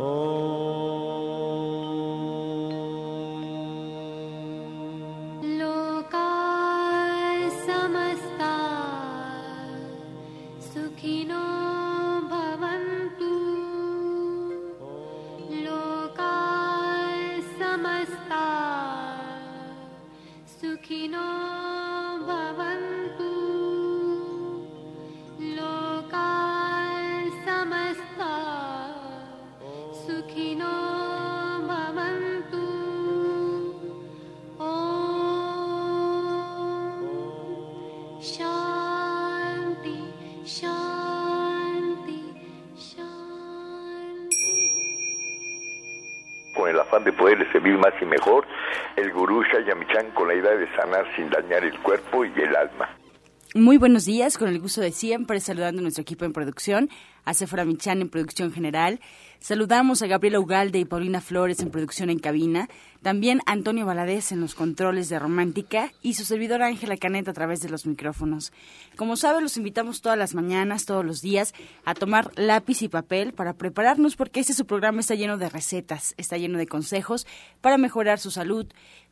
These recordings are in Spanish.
Oh. Poderle servir más y mejor, el gurú Shayamichan con la idea de sanar sin dañar el cuerpo y el alma. Muy buenos días, con el gusto de siempre, saludando a nuestro equipo en producción, a Sephora Michan en producción general, Saludamos a Gabriela Ugalde y Paulina Flores en producción en cabina, también Antonio Valadez en los controles de Romántica y su servidora Ángela Caneta a través de los micrófonos. Como sabe, los invitamos todas las mañanas, todos los días, a tomar lápiz y papel para prepararnos porque este su programa está lleno de recetas, está lleno de consejos para mejorar su salud,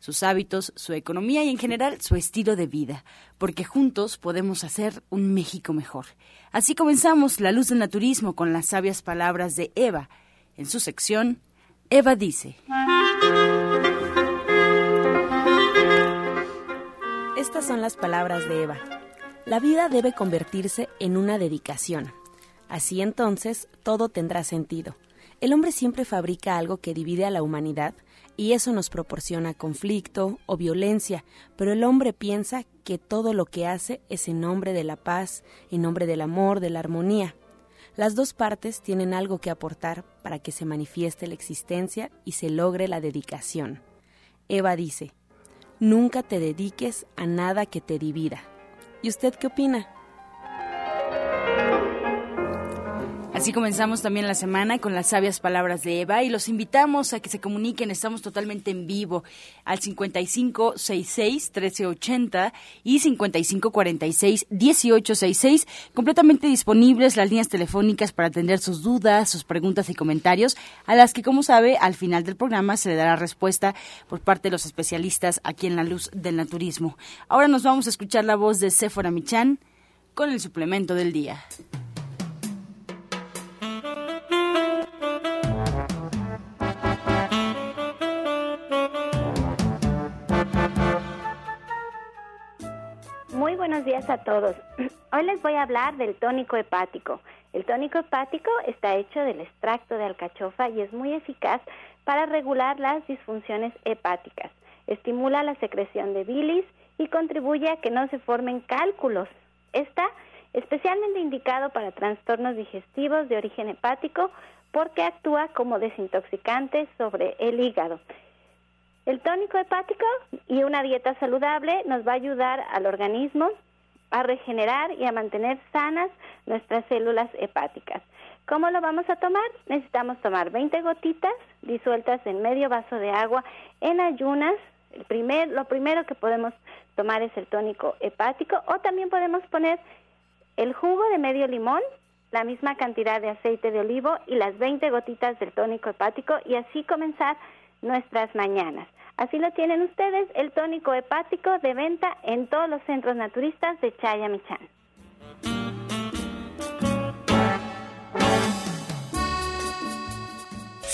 sus hábitos, su economía y en general su estilo de vida, porque juntos podemos hacer un México mejor. Así comenzamos La Luz del Naturismo con las sabias palabras de Eva. En su sección, Eva dice. Estas son las palabras de Eva. La vida debe convertirse en una dedicación. Así entonces todo tendrá sentido. El hombre siempre fabrica algo que divide a la humanidad y eso nos proporciona conflicto o violencia, pero el hombre piensa que todo lo que hace es en nombre de la paz, en nombre del amor, de la armonía. Las dos partes tienen algo que aportar para que se manifieste la existencia y se logre la dedicación. Eva dice, nunca te dediques a nada que te divida. ¿Y usted qué opina? Así comenzamos también la semana con las sabias palabras de Eva y los invitamos a que se comuniquen. Estamos totalmente en vivo al 5566-1380 y 5546-1866, completamente disponibles las líneas telefónicas para atender sus dudas, sus preguntas y comentarios, a las que, como sabe, al final del programa se le dará respuesta por parte de los especialistas aquí en la luz del naturismo. Ahora nos vamos a escuchar la voz de Sephora Michan con el suplemento del día. Buenos días a todos. Hoy les voy a hablar del tónico hepático. El tónico hepático está hecho del extracto de alcachofa y es muy eficaz para regular las disfunciones hepáticas. Estimula la secreción de bilis y contribuye a que no se formen cálculos. Está especialmente indicado para trastornos digestivos de origen hepático porque actúa como desintoxicante sobre el hígado el tónico hepático y una dieta saludable nos va a ayudar al organismo a regenerar y a mantener sanas nuestras células hepáticas. ¿Cómo lo vamos a tomar? Necesitamos tomar 20 gotitas disueltas en medio vaso de agua en ayunas. Lo primero que podemos tomar es el tónico hepático o también podemos poner el jugo de medio limón, la misma cantidad de aceite de olivo y las 20 gotitas del tónico hepático y así comenzar nuestras mañanas. Así lo tienen ustedes, el tónico hepático de venta en todos los centros naturistas de Chayamichán.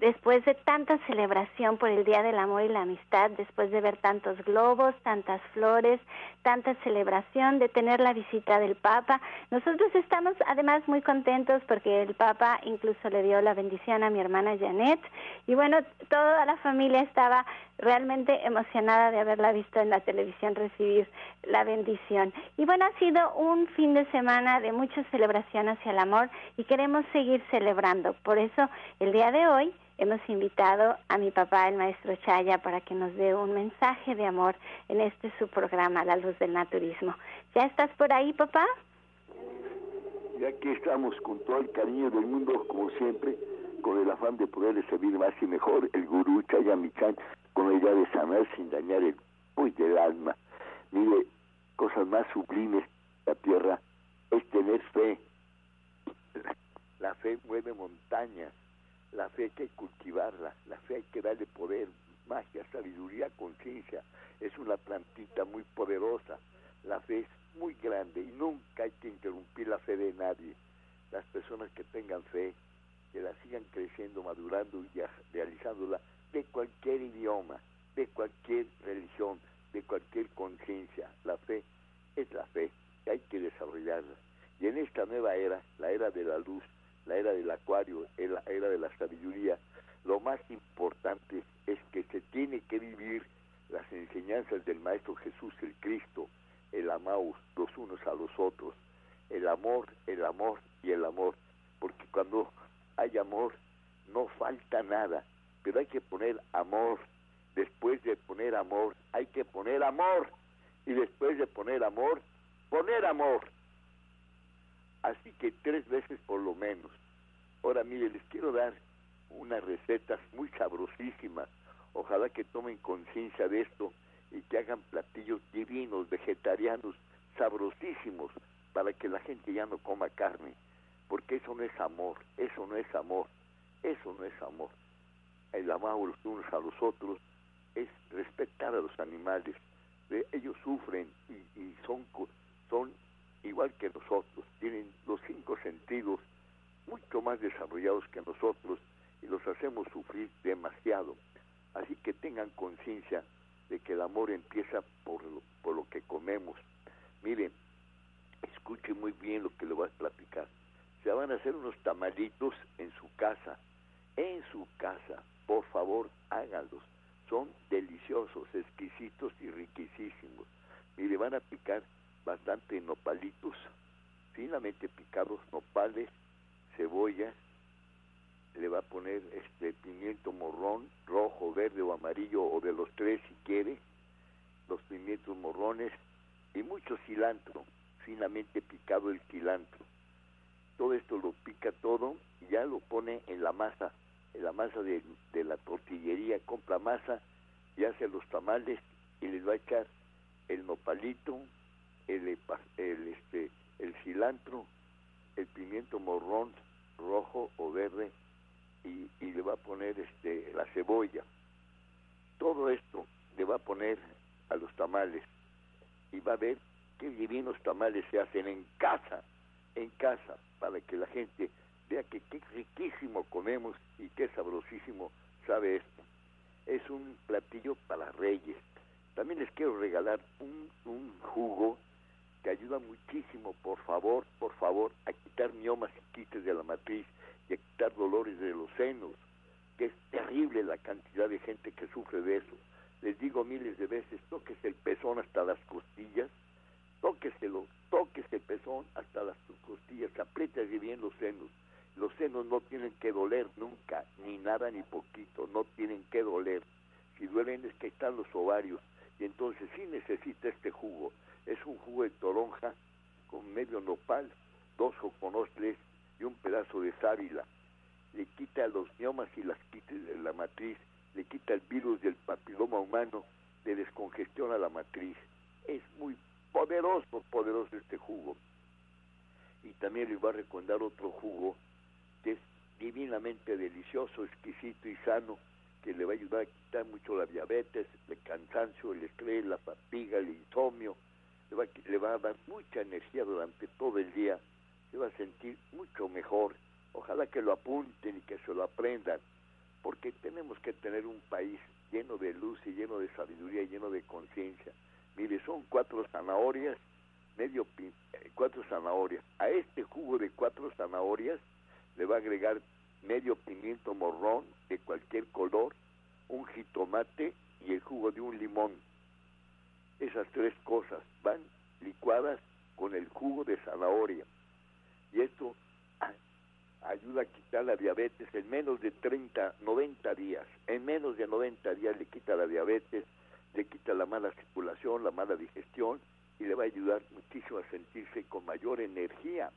después de tanta celebración por el Día del Amor y la Amistad, después de ver tantos globos, tantas flores, tanta celebración, de tener la visita del Papa, nosotros estamos además muy contentos porque el Papa incluso le dio la bendición a mi hermana Janet y bueno, toda la familia estaba realmente emocionada de haberla visto en la televisión recibir la bendición. Y bueno, ha sido un fin de semana de mucha celebración hacia el amor y queremos seguir celebrando. Por eso, el día de hoy hemos invitado a mi papá, el maestro Chaya, para que nos dé un mensaje de amor en este su programa, La Luz del Naturismo. ¿Ya estás por ahí, papá? Y aquí estamos con todo el cariño del mundo, como siempre, con el afán de poderle servir más y mejor el gurú Chaya Michan, con la idea de sanar sin dañar el hoy del alma. Mire, cosas más sublimes la tierra es tener fe. La fe mueve montañas la fe hay que cultivarla, la fe hay que darle poder, magia, sabiduría, conciencia. Es una plantita muy poderosa. La fe es muy grande y nunca hay que interrumpir la fe de nadie. Las personas que tengan fe, que la sigan creciendo, madurando y realizándola de cualquier idioma, de cualquier religión, de cualquier conciencia. La fe es la fe hay que desarrollarla. Y en esta nueva era, la era de la luz, la era del acuario, la era de la sabiduría, lo más importante es que se tiene que vivir las enseñanzas del Maestro Jesús, el Cristo, el amaos los unos a los otros, el amor, el amor y el amor, porque cuando hay amor no falta nada, pero hay que poner amor, después de poner amor, hay que poner amor, y después de poner amor, poner amor. Así que tres veces por lo menos. Ahora, mire, les quiero dar unas recetas muy sabrosísimas. Ojalá que tomen conciencia de esto y que hagan platillos divinos, vegetarianos, sabrosísimos, para que la gente ya no coma carne. Porque eso no es amor, eso no es amor, eso no es amor. El amar los unos a los otros es respetar a los animales. Ellos sufren y, y son, son igual que nosotros, tienen los cinco sentidos mucho más desarrollados que nosotros y los hacemos sufrir demasiado. Así que tengan conciencia de que el amor empieza por lo, por lo que comemos. Miren, escuchen muy bien lo que le voy a platicar. Se van a hacer unos tamalitos en su casa, en su casa. Por favor, háganlos. Son deliciosos, exquisitos y riquísimos. Mire, van a picar bastante nopalitos, finamente picados nopales, cebolla, le va a poner este pimiento morrón, rojo, verde o amarillo o de los tres si quiere, los pimientos morrones y mucho cilantro, finamente picado el cilantro. Todo esto lo pica todo y ya lo pone en la masa, en la masa de, de la tortillería, compra masa y hace los tamales y les va a echar el nopalito, el, el, este, el cilantro, el pimiento morrón rojo o verde y, y, le va a poner este, la cebolla. Todo esto le va a poner a los tamales y va a ver qué divinos tamales se hacen en casa, en casa, para que la gente vea que qué riquísimo comemos y qué sabrosísimo sabe esto. Es un platillo para reyes. También les quiero regalar un, un jugo que ayuda muchísimo, por favor, por favor, a quitar miomas y quites de la matriz y a quitar dolores de los senos, que es terrible la cantidad de gente que sufre de eso. Les digo miles de veces, toques el pezón hasta las costillas, tóqueselo, tóquese el pezón hasta las costillas, apriétese bien los senos. Los senos no tienen que doler nunca, ni nada ni poquito, no tienen que doler. Si duelen es que están los ovarios, y entonces sí necesita este jugo es un jugo de toronja con medio nopal, dos joconosles y un pedazo de sábila. Le quita los miomas y las quita de la matriz, le quita el virus del papiloma humano, le descongestiona la matriz. Es muy poderoso, poderoso este jugo. Y también le va a recomendar otro jugo que es divinamente delicioso, exquisito y sano, que le va a ayudar a quitar mucho la diabetes, el cansancio, el estrés, la fatiga, el insomnio, le va, a dar mucha energía durante todo el día, se va a sentir mucho mejor. Ojalá que lo apunten y que se lo aprendan. porque tenemos que tener un país lleno de luz y lleno de sabiduría y lleno de conciencia. Mire, son cuatro zanahorias, medio eh, cuatro zanahorias. A este jugo de cuatro zanahorias le va a agregar medio pimiento morrón de cualquier color, un jitomate y el jugo de un limón. Esas tres cosas van licuadas con el jugo de zanahoria. Y esto ayuda a quitar la diabetes en menos de 30, 90 días. En menos de 90 días le quita la diabetes, le quita la mala circulación, la mala digestión y le va a ayudar muchísimo a sentirse con mayor energía.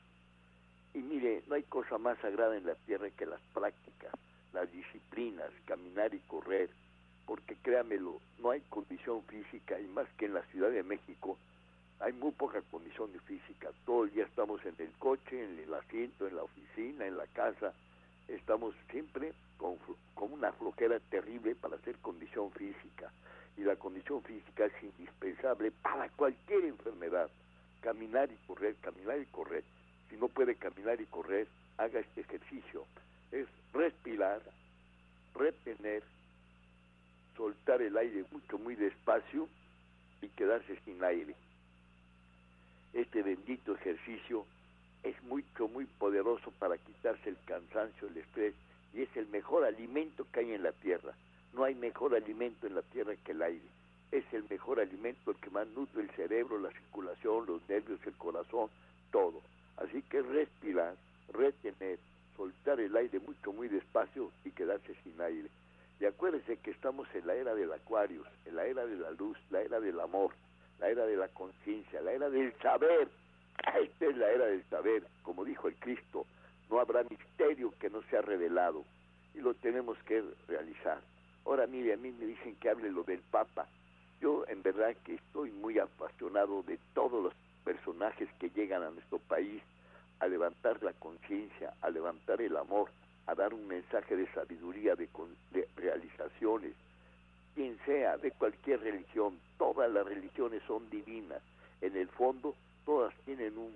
Y mire, no hay cosa más sagrada en la tierra que las prácticas, las disciplinas, caminar y correr, porque créamelo, no hay condición física y más que en la Ciudad de México, hay muy poca condición física. Todo el día estamos en el coche, en el asiento, en la oficina, en la casa. Estamos siempre con, con una flojera terrible para hacer condición física. Y la condición física es indispensable para cualquier enfermedad. Caminar y correr, caminar y correr. Si no puede caminar y correr, haga este ejercicio. Es respirar, retener, soltar el aire mucho, muy despacio y quedarse sin aire este bendito ejercicio es mucho, muy poderoso para quitarse el cansancio, el estrés, y es el mejor alimento que hay en la tierra. No hay mejor alimento en la tierra que el aire. Es el mejor alimento el que más nutre el cerebro, la circulación, los nervios, el corazón, todo. Así que respirar, retener, soltar el aire mucho, muy despacio y quedarse sin aire. Y acuérdense que estamos en la era del acuario, en la era de la luz, la era del amor la era de la conciencia, la era del saber. Esta es la era del saber, como dijo el Cristo, no habrá misterio que no sea revelado y lo tenemos que realizar. Ahora mire, a mí me dicen que hable lo del Papa. Yo en verdad que estoy muy apasionado de todos los personajes que llegan a nuestro país a levantar la conciencia, a levantar el amor, a dar un mensaje de sabiduría, de, de realizaciones, quien sea, de cualquier religión, todas las religiones son divinas. En el fondo, todas tienen un,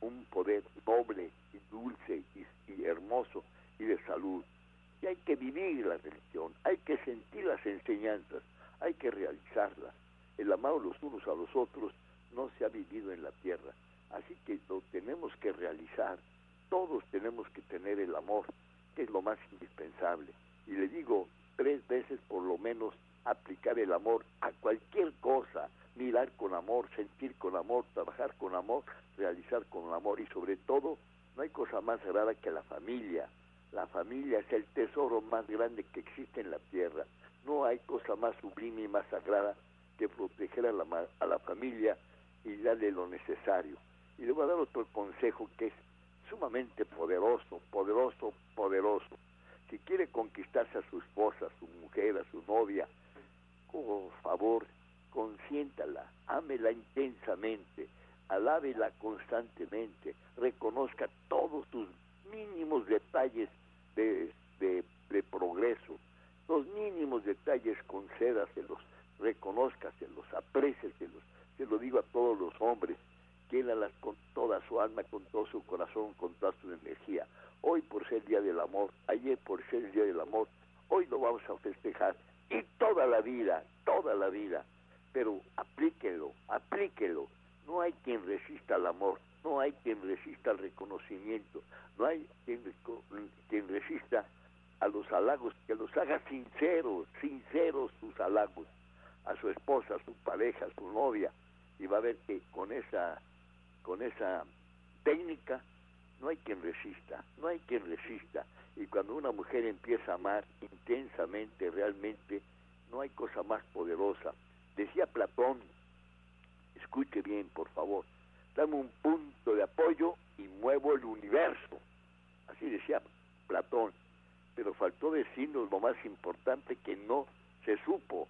un, poder noble y dulce y, hermoso y de salud. Y hay que vivir la religión, hay que sentir las enseñanzas, hay que realizarlas. El amado los unos a los otros no se ha vivido en la tierra. Así que lo tenemos que realizar. Todos tenemos que tener el amor, que es lo más indispensable. Y le digo, tres veces por lo menos aplicar el amor a cualquier cosa, mirar con amor, sentir con amor, trabajar con amor, realizar con amor y sobre todo no hay cosa más sagrada que la familia. La familia es el tesoro más grande que existe en la tierra. No hay cosa más sublime y más sagrada que proteger a la, a la familia y darle lo necesario. Y le voy a dar otro consejo que es sumamente poderoso, poderoso, poderoso si quiere conquistarse a su esposa, a su mujer, a su novia, por favor, consiéntala, ámela intensamente, alábela constantemente, reconozca todos sus mínimos detalles de, de, progreso, los mínimos detalles concédaselos, reconózcaselos, apréceselos, se lo digo a todos los hombres, quiéralas con toda su alma, con todo su corazón, con toda su energía. Hoy por ser Día del Amor, ayer por ser el Día del Amor, hoy lo vamos a festejar. Y toda la vida, toda la vida, pero aplíquelo, aplíquelo. No hay quien resista al amor, no hay quien resista al reconocimiento, no hay quien, quien resista a los halagos, que los haga sinceros, sinceros sus halagos. A su esposa, a su pareja, a su novia, y va a ver que con esa, con esa técnica no hay quien resista, no hay quien resista. Y cuando una mujer empieza a amar intensamente, realmente, no hay cosa más poderosa. Decía Platón, escuche bien, por favor, dame un punto de apoyo y muevo el universo. Así decía Platón. Pero faltó decirnos lo más importante que no se supo.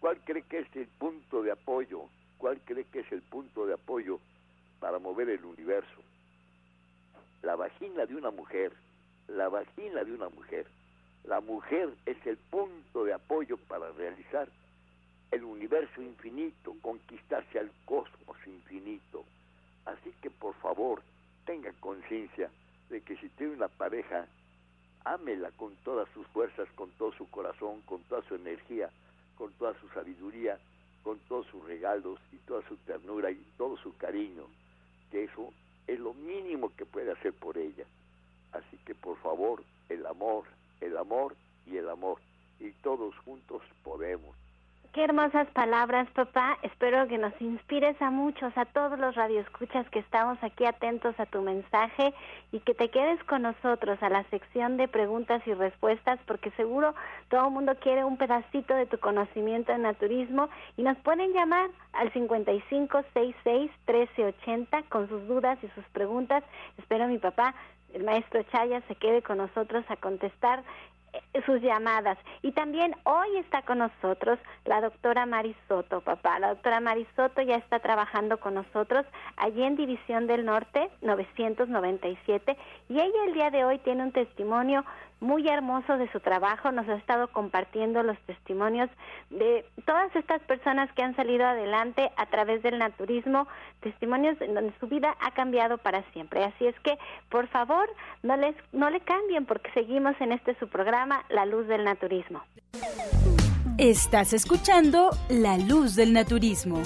¿Cuál cree que es el punto de apoyo? ¿Cuál cree que es el punto de apoyo el universo? la vagina de una mujer, la vagina de una mujer. La mujer es el punto de apoyo para realizar el universo infinito, conquistarse al cosmos infinito. Así que por favor, tenga conciencia de que si tiene una pareja ámela con todas sus fuerzas, con todo su corazón, con toda su energía, con toda su sabiduría, con todos sus regalos y toda su ternura y todo su cariño, que eso es lo mínimo que puede hacer por ella. Así que por favor, el amor, el amor y el amor. Y todos juntos podemos. Qué hermosas palabras, papá. Espero que nos inspires a muchos, a todos los radioescuchas que estamos aquí atentos a tu mensaje y que te quedes con nosotros a la sección de preguntas y respuestas, porque seguro todo el mundo quiere un pedacito de tu conocimiento de naturismo y nos pueden llamar al 5566-1380 con sus dudas y sus preguntas. Espero mi papá el maestro Chaya se quede con nosotros a contestar sus llamadas. Y también hoy está con nosotros la doctora Marisoto, papá. La doctora Marisoto ya está trabajando con nosotros allí en División del Norte 997 y ella el día de hoy tiene un testimonio muy hermoso de su trabajo, nos ha estado compartiendo los testimonios de todas estas personas que han salido adelante a través del naturismo, testimonios en donde su vida ha cambiado para siempre. Así es que, por favor, no les no le cambien porque seguimos en este su programa La Luz del Naturismo. Estás escuchando La Luz del Naturismo.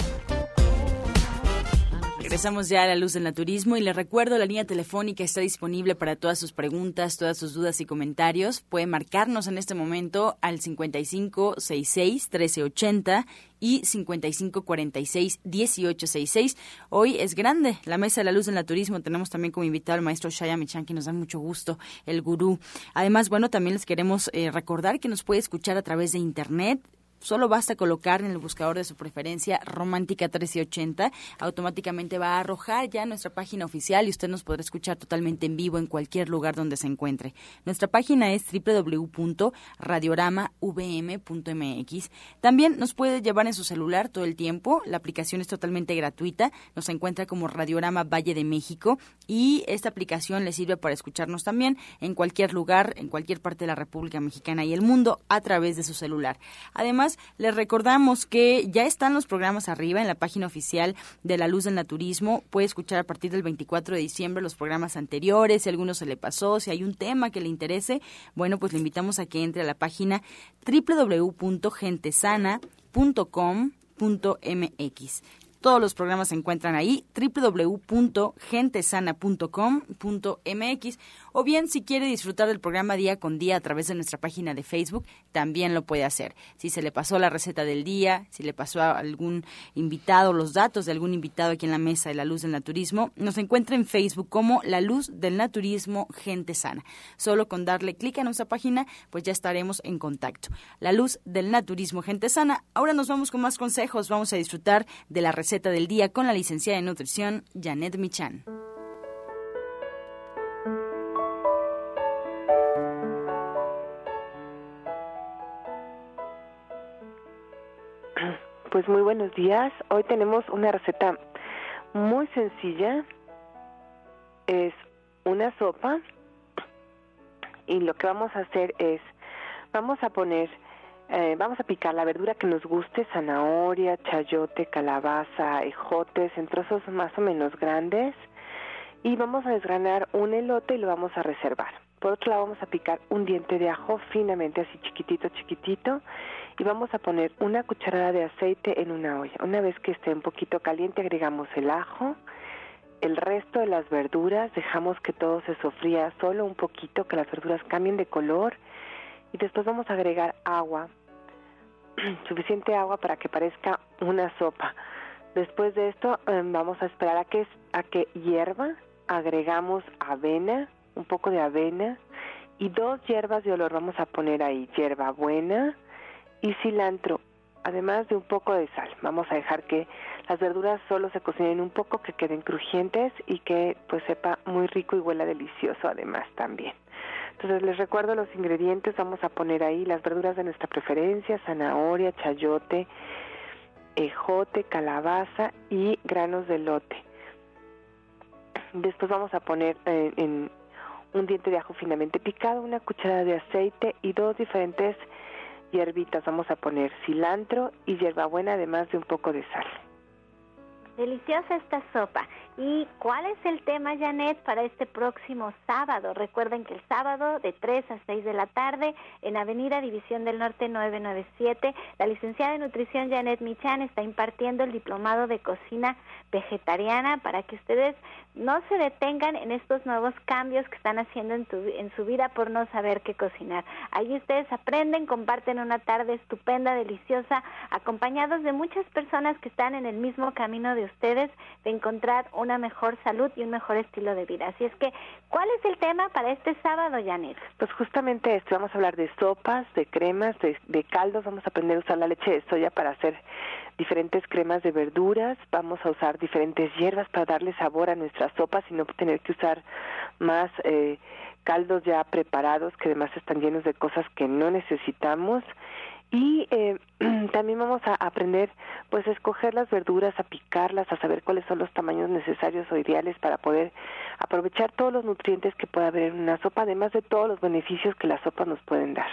Regresamos ya a la luz del naturismo y les recuerdo la línea telefónica está disponible para todas sus preguntas, todas sus dudas y comentarios. Puede marcarnos en este momento al 5566 1380 y 5546 1866. Hoy es grande la mesa de la luz del naturismo. Tenemos también como invitado al maestro Shaya Michan, que nos da mucho gusto, el gurú. Además, bueno, también les queremos eh, recordar que nos puede escuchar a través de internet Solo basta colocar en el buscador de su preferencia Romántica 1380. Automáticamente va a arrojar ya nuestra página oficial y usted nos podrá escuchar totalmente en vivo en cualquier lugar donde se encuentre. Nuestra página es www.radioramavm.mx. También nos puede llevar en su celular todo el tiempo. La aplicación es totalmente gratuita. Nos encuentra como Radiorama Valle de México y esta aplicación le sirve para escucharnos también en cualquier lugar, en cualquier parte de la República Mexicana y el mundo a través de su celular. Además, les recordamos que ya están los programas arriba en la página oficial de La Luz del Naturismo. Puede escuchar a partir del 24 de diciembre los programas anteriores, si alguno se le pasó, si hay un tema que le interese, bueno, pues le invitamos a que entre a la página www.gentesana.com.mx. Todos los programas se encuentran ahí, www.gentesana.com.mx o bien si quiere disfrutar del programa día con día a través de nuestra página de Facebook, también lo puede hacer. Si se le pasó la receta del día, si le pasó a algún invitado, los datos de algún invitado aquí en la mesa de la luz del naturismo, nos encuentra en Facebook como La Luz del Naturismo Gente Sana. Solo con darle clic a nuestra página, pues ya estaremos en contacto. La Luz del Naturismo Gente Sana. Ahora nos vamos con más consejos. Vamos a disfrutar de la receta del día con la licenciada en nutrición, Janet Michan. Pues muy buenos días. Hoy tenemos una receta muy sencilla. Es una sopa y lo que vamos a hacer es, vamos a poner, eh, vamos a picar la verdura que nos guste, zanahoria, chayote, calabaza, ejotes, en trozos más o menos grandes y vamos a desgranar un elote y lo vamos a reservar. Por otro lado vamos a picar un diente de ajo finamente, así chiquitito, chiquitito y vamos a poner una cucharada de aceite en una olla. Una vez que esté un poquito caliente agregamos el ajo, el resto de las verduras, dejamos que todo se sofría solo un poquito, que las verduras cambien de color y después vamos a agregar agua, suficiente agua para que parezca una sopa. Después de esto em, vamos a esperar a que, a que hierva, agregamos avena, un poco de avena y dos hierbas de olor vamos a poner ahí, hierba buena, y cilantro, además de un poco de sal. Vamos a dejar que las verduras solo se cocinen un poco, que queden crujientes y que pues sepa muy rico y huela delicioso además también. Entonces les recuerdo los ingredientes, vamos a poner ahí las verduras de nuestra preferencia, zanahoria, chayote, ejote, calabaza y granos de lote. Después vamos a poner eh, en un diente de ajo finamente picado, una cucharada de aceite y dos diferentes hierbitas. Vamos a poner cilantro y hierbabuena, además de un poco de sal. Deliciosa esta sopa. ¿Y cuál es el tema, Janet, para este próximo sábado? Recuerden que el sábado de 3 a 6 de la tarde en Avenida División del Norte 997, la licenciada de nutrición Janet Michan está impartiendo el diplomado de cocina vegetariana para que ustedes no se detengan en estos nuevos cambios que están haciendo en, en su vida por no saber qué cocinar. Ahí ustedes aprenden, comparten una tarde estupenda, deliciosa, acompañados de muchas personas que están en el mismo camino de ustedes de encontrar una mejor salud y un mejor estilo de vida. Así es que, ¿cuál es el tema para este sábado, Janet? Pues justamente esto, vamos a hablar de sopas, de cremas, de, de caldos, vamos a aprender a usar la leche de soya para hacer diferentes cremas de verduras, vamos a usar diferentes hierbas para darle sabor a nuestras sopas y no tener que usar más eh, caldos ya preparados que además están llenos de cosas que no necesitamos y eh, también vamos a aprender pues a escoger las verduras, a picarlas, a saber cuáles son los tamaños necesarios o ideales para poder aprovechar todos los nutrientes que pueda haber en una sopa, además de todos los beneficios que las sopas nos pueden dar.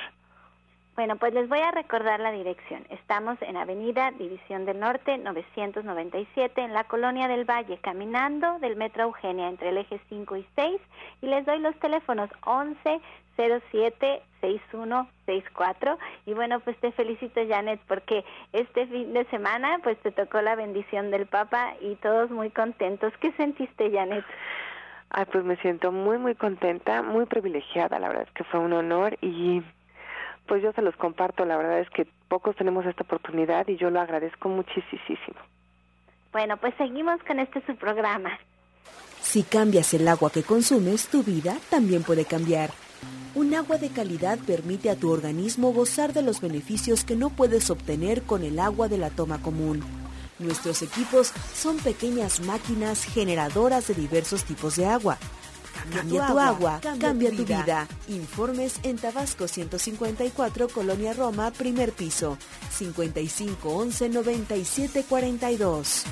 Bueno, pues les voy a recordar la dirección. Estamos en Avenida División del Norte 997 en la Colonia del Valle, caminando del Metro Eugenia entre el eje 5 y 6 y les doy los teléfonos 11 07 6164 y bueno, pues te felicito Janet porque este fin de semana pues te tocó la bendición del Papa y todos muy contentos. ¿Qué sentiste Janet? Ay, pues me siento muy muy contenta, muy privilegiada, la verdad es que fue un honor y pues yo se los comparto. La verdad es que pocos tenemos esta oportunidad y yo lo agradezco muchísimo. Bueno, pues seguimos con este su programa. Si cambias el agua que consumes, tu vida también puede cambiar. Un agua de calidad permite a tu organismo gozar de los beneficios que no puedes obtener con el agua de la toma común. Nuestros equipos son pequeñas máquinas generadoras de diversos tipos de agua Cambia, tu, agua, cambia, tu vida. Informes en Tabasco 154, Colonia Roma, primer piso, 55 11 97 42.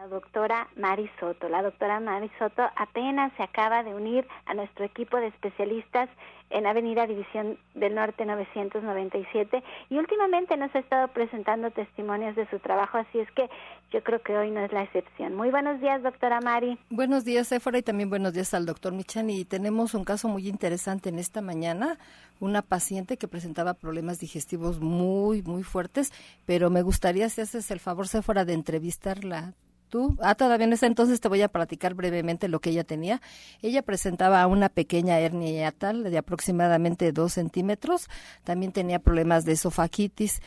La doctora Mari Soto. La doctora Mari Soto apenas se acaba de unir a nuestro equipo de especialistas en Avenida División del Norte 997 y últimamente nos ha estado presentando testimonios de su trabajo, así es que yo creo que hoy no es la excepción. Muy buenos días, doctora Mari. Buenos días, Éfora, y también buenos días al doctor Michan. Y tenemos un caso muy interesante en esta mañana, una paciente que presentaba problemas digestivos muy, muy fuertes, pero me gustaría, si haces el favor, Sephora, de entrevistarla ¿Tú? Ah, todavía no está, entonces te voy a platicar brevemente lo que ella tenía. Ella presentaba una pequeña hernia hiatal de aproximadamente dos centímetros. También tenía problemas de esofagitis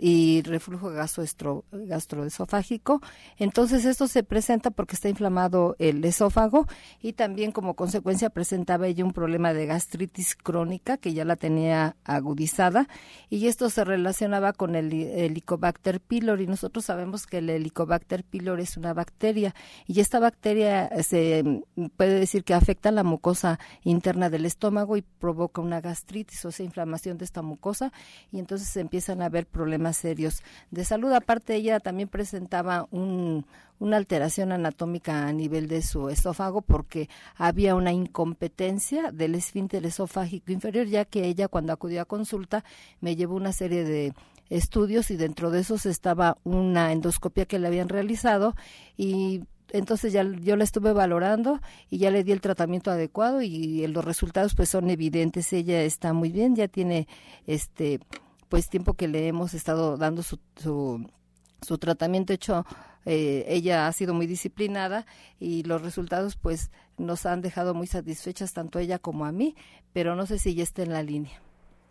y reflujo gastroesofágico. Entonces esto se presenta porque está inflamado el esófago y también como consecuencia presentaba ella un problema de gastritis crónica que ya la tenía agudizada y esto se relacionaba con el Helicobacter pylori. Nosotros sabemos que el Helicobacter pylori es una bacteria y esta bacteria se mm, puede decir que afecta la mucosa interna del estómago y provoca una gastritis o sea, inflamación de esta mucosa y entonces empiezan a haber problemas serios de salud. Aparte ella también presentaba un, una alteración anatómica a nivel de su esófago porque había una incompetencia del esfínter esofágico inferior, ya que ella cuando acudió a consulta me llevó una serie de estudios y dentro de esos estaba una endoscopia que le habían realizado y entonces ya yo la estuve valorando y ya le di el tratamiento adecuado y los resultados pues son evidentes. Ella está muy bien ya tiene este pues tiempo que le hemos estado dando su, su, su tratamiento. Hecho eh, ella ha sido muy disciplinada y los resultados pues nos han dejado muy satisfechas tanto ella como a mí pero no sé si ya está en la línea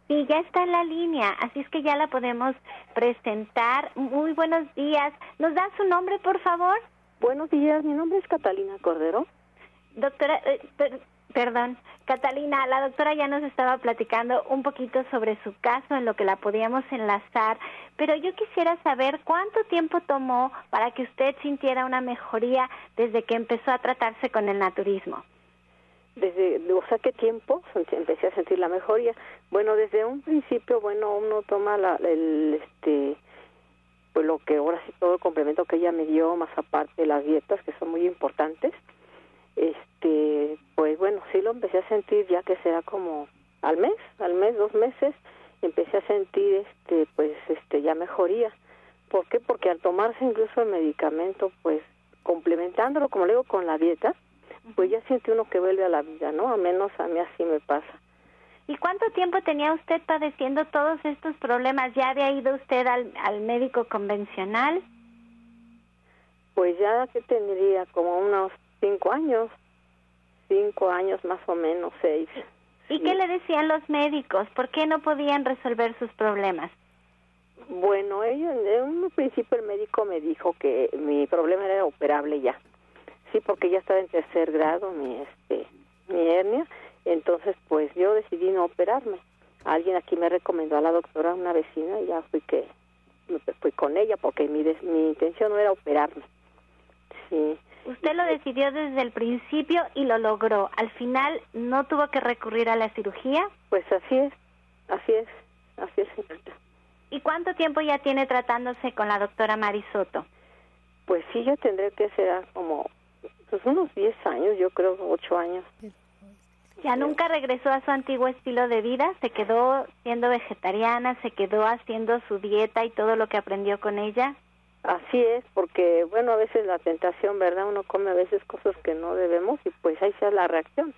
Sí, ya está en la línea, así es que ya la podemos presentar. Muy buenos días. ¿Nos da su nombre, por favor? Buenos días, mi nombre es Catalina Cordero. Doctora, eh, perdón, Catalina, la doctora ya nos estaba platicando un poquito sobre su caso, en lo que la podíamos enlazar, pero yo quisiera saber cuánto tiempo tomó para que usted sintiera una mejoría desde que empezó a tratarse con el naturismo desde, o sea, qué tiempo empecé a sentir la mejoría. Bueno, desde un principio, bueno, uno toma la, el, este, pues lo que ahora sí todo el complemento que ella me dio, más aparte las dietas que son muy importantes. Este, pues bueno, sí lo empecé a sentir ya que será como al mes, al mes, dos meses, empecé a sentir este pues este ya mejoría. ¿Por qué? Porque al tomarse incluso el medicamento, pues complementándolo, como le digo, con la dieta, pues ya siente uno que vuelve a la vida, ¿no? Al menos a mí así me pasa. ¿Y cuánto tiempo tenía usted padeciendo todos estos problemas? ¿Ya había ido usted al, al médico convencional? Pues ya que tendría como unos cinco años, cinco años más o menos, seis. ¿Y qué le decían los médicos? ¿Por qué no podían resolver sus problemas? Bueno, ellos, en un principio el médico me dijo que mi problema era operable ya. Sí, porque ya estaba en tercer grado mi este mi hernia, entonces pues yo decidí no operarme. Alguien aquí me recomendó a la doctora, una vecina, y ya fui que fui con ella porque mi mi intención no era operarme. Sí. Usted lo decidió desde el principio y lo logró. Al final no tuvo que recurrir a la cirugía. Pues así es, así es, así es, señorita. ¿Y cuánto tiempo ya tiene tratándose con la doctora Marisoto? Pues sí, ya tendré que ser como pues unos 10 años, yo creo 8 años. ¿Ya nunca regresó a su antiguo estilo de vida? ¿Se quedó siendo vegetariana? ¿Se quedó haciendo su dieta y todo lo que aprendió con ella? Así es, porque bueno, a veces la tentación, ¿verdad? Uno come a veces cosas que no debemos y pues ahí sea la reacción.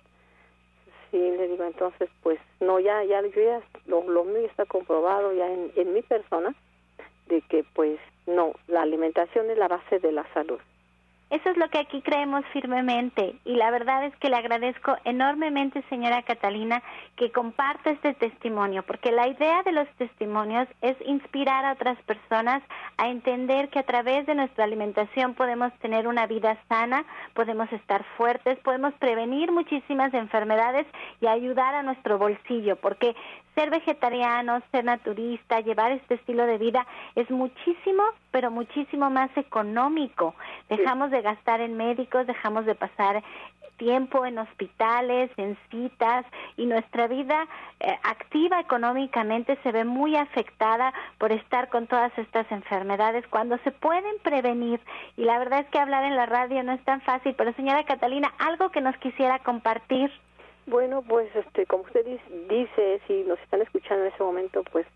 Sí, le digo, entonces pues no, ya, ya, yo ya, lo, lo mío está comprobado ya en, en mi persona de que pues no, la alimentación es la base de la salud. Eso es lo que aquí creemos firmemente y la verdad es que le agradezco enormemente, señora Catalina, que comparta este testimonio, porque la idea de los testimonios es inspirar a otras personas a entender que a través de nuestra alimentación podemos tener una vida sana, podemos estar fuertes, podemos prevenir muchísimas enfermedades y ayudar a nuestro bolsillo, porque ser vegetariano, ser naturista, llevar este estilo de vida es muchísimo, pero muchísimo más económico. Dejamos de gastar en médicos, dejamos de pasar tiempo en hospitales, en citas y nuestra vida eh, activa económicamente se ve muy afectada por estar con todas estas enfermedades cuando se pueden prevenir. Y la verdad es que hablar en la radio no es tan fácil, pero señora Catalina, algo que nos quisiera compartir. Bueno, pues este, como usted dice, si nos están escuchando en ese momento, pues